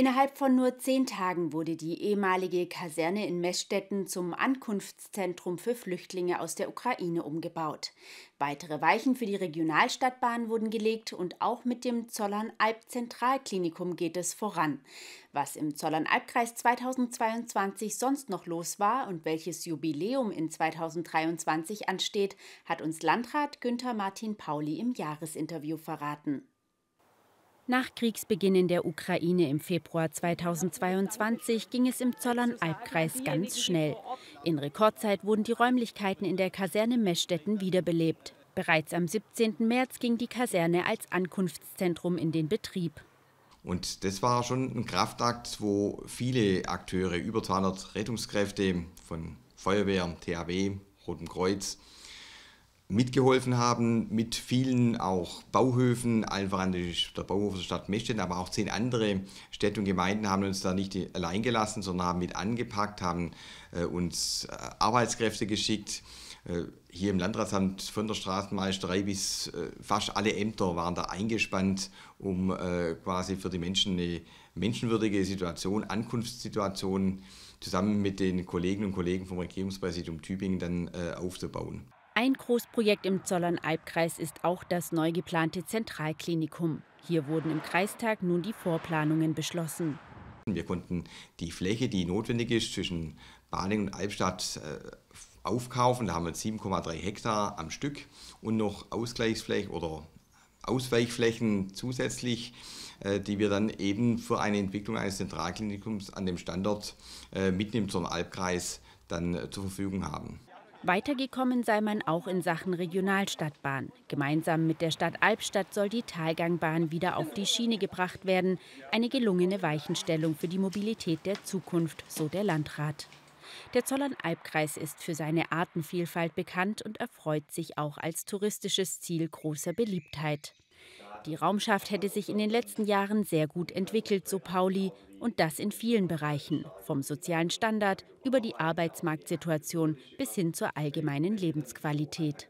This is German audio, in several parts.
Innerhalb von nur zehn Tagen wurde die ehemalige Kaserne in Meßstetten zum Ankunftszentrum für Flüchtlinge aus der Ukraine umgebaut. Weitere Weichen für die Regionalstadtbahn wurden gelegt und auch mit dem Zollernalb-Zentralklinikum geht es voran. Was im Zollernalbkreis 2022 sonst noch los war und welches Jubiläum in 2023 ansteht, hat uns Landrat Günther Martin Pauli im Jahresinterview verraten. Nach Kriegsbeginn in der Ukraine im Februar 2022 ging es im Zollern-Albkreis ganz schnell. In Rekordzeit wurden die Räumlichkeiten in der Kaserne Meschstetten wiederbelebt. Bereits am 17. März ging die Kaserne als Ankunftszentrum in den Betrieb. Und das war schon ein Kraftakt, wo viele Akteure, über 200 Rettungskräfte von Feuerwehr, THW, Rotem Kreuz, mitgeholfen haben, mit vielen auch Bauhöfen, allen voran der Bauhof der Stadt Meschden, aber auch zehn andere Städte und Gemeinden haben uns da nicht allein gelassen, sondern haben mit angepackt, haben äh, uns äh, Arbeitskräfte geschickt. Äh, hier im Landratsamt von der Straßenmeisterei bis äh, fast alle Ämter waren da eingespannt, um äh, quasi für die Menschen eine menschenwürdige Situation, Ankunftssituation zusammen mit den Kolleginnen und Kollegen vom Regierungspräsidium Tübingen dann aufzubauen. Ein Großprojekt im Zollern-Albkreis ist auch das neu geplante Zentralklinikum. Hier wurden im Kreistag nun die Vorplanungen beschlossen. Wir konnten die Fläche, die notwendig ist, zwischen Baling und Albstadt äh, aufkaufen. Da haben wir 7,3 Hektar am Stück und noch Ausgleichsflächen oder Ausweichflächen zusätzlich, äh, die wir dann eben für eine Entwicklung eines Zentralklinikums an dem Standort äh, mitten im Zollern-Albkreis dann zur Verfügung haben. Weitergekommen sei man auch in Sachen Regionalstadtbahn. Gemeinsam mit der Stadt Albstadt soll die Talgangbahn wieder auf die Schiene gebracht werden. Eine gelungene Weichenstellung für die Mobilität der Zukunft, so der Landrat. Der Zollern-Albkreis ist für seine Artenvielfalt bekannt und erfreut sich auch als touristisches Ziel großer Beliebtheit. Die Raumschaft hätte sich in den letzten Jahren sehr gut entwickelt, so Pauli, und das in vielen Bereichen, vom sozialen Standard über die Arbeitsmarktsituation bis hin zur allgemeinen Lebensqualität.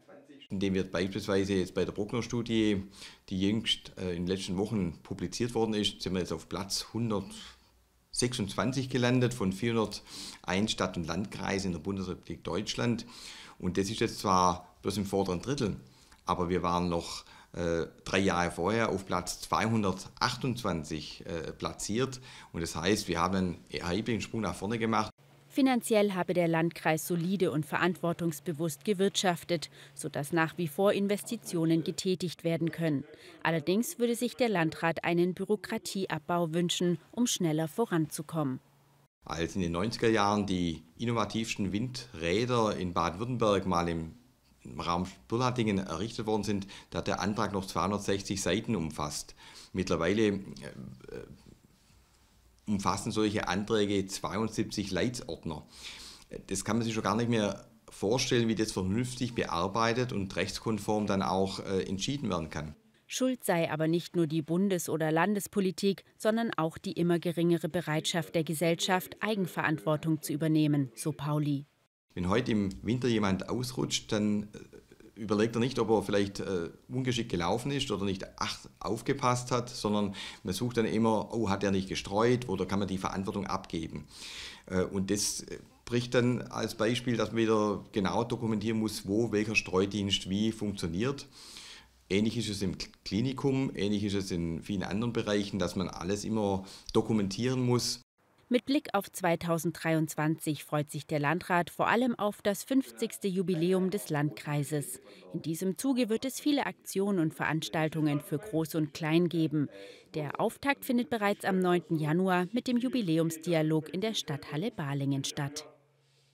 Indem wir beispielsweise jetzt bei der Bruckner-Studie, die jüngst äh, in den letzten Wochen publiziert worden ist, sind wir jetzt auf Platz 126 gelandet von 401 Stadt- und Landkreisen in der Bundesrepublik Deutschland. Und das ist jetzt zwar bloß im vorderen Drittel, aber wir waren noch äh, drei Jahre vorher auf Platz 228 äh, platziert. Und das heißt, wir haben einen erheblichen Sprung nach vorne gemacht. Finanziell habe der Landkreis solide und verantwortungsbewusst gewirtschaftet, sodass nach wie vor Investitionen getätigt werden können. Allerdings würde sich der Landrat einen Bürokratieabbau wünschen, um schneller voranzukommen. Als in den 90er Jahren die innovativsten Windräder in Baden-Württemberg mal im im Raum Spurladingen errichtet worden sind, da hat der Antrag noch 260 Seiten umfasst. Mittlerweile äh, umfassen solche Anträge 72 Leitsordner. Das kann man sich schon gar nicht mehr vorstellen, wie das vernünftig bearbeitet und rechtskonform dann auch äh, entschieden werden kann. Schuld sei aber nicht nur die Bundes- oder Landespolitik, sondern auch die immer geringere Bereitschaft der Gesellschaft, Eigenverantwortung zu übernehmen, so Pauli. Wenn heute im Winter jemand ausrutscht, dann äh, überlegt er nicht, ob er vielleicht äh, ungeschickt gelaufen ist oder nicht ach, aufgepasst hat, sondern man sucht dann immer, oh, hat er nicht gestreut oder kann man die Verantwortung abgeben. Äh, und das äh, bricht dann als Beispiel, dass man wieder genau dokumentieren muss, wo welcher Streudienst wie funktioniert. Ähnlich ist es im Klinikum, ähnlich ist es in vielen anderen Bereichen, dass man alles immer dokumentieren muss. Mit Blick auf 2023 freut sich der Landrat vor allem auf das 50. Jubiläum des Landkreises. In diesem Zuge wird es viele Aktionen und Veranstaltungen für Groß und Klein geben. Der Auftakt findet bereits am 9. Januar mit dem Jubiläumsdialog in der Stadthalle Balingen statt.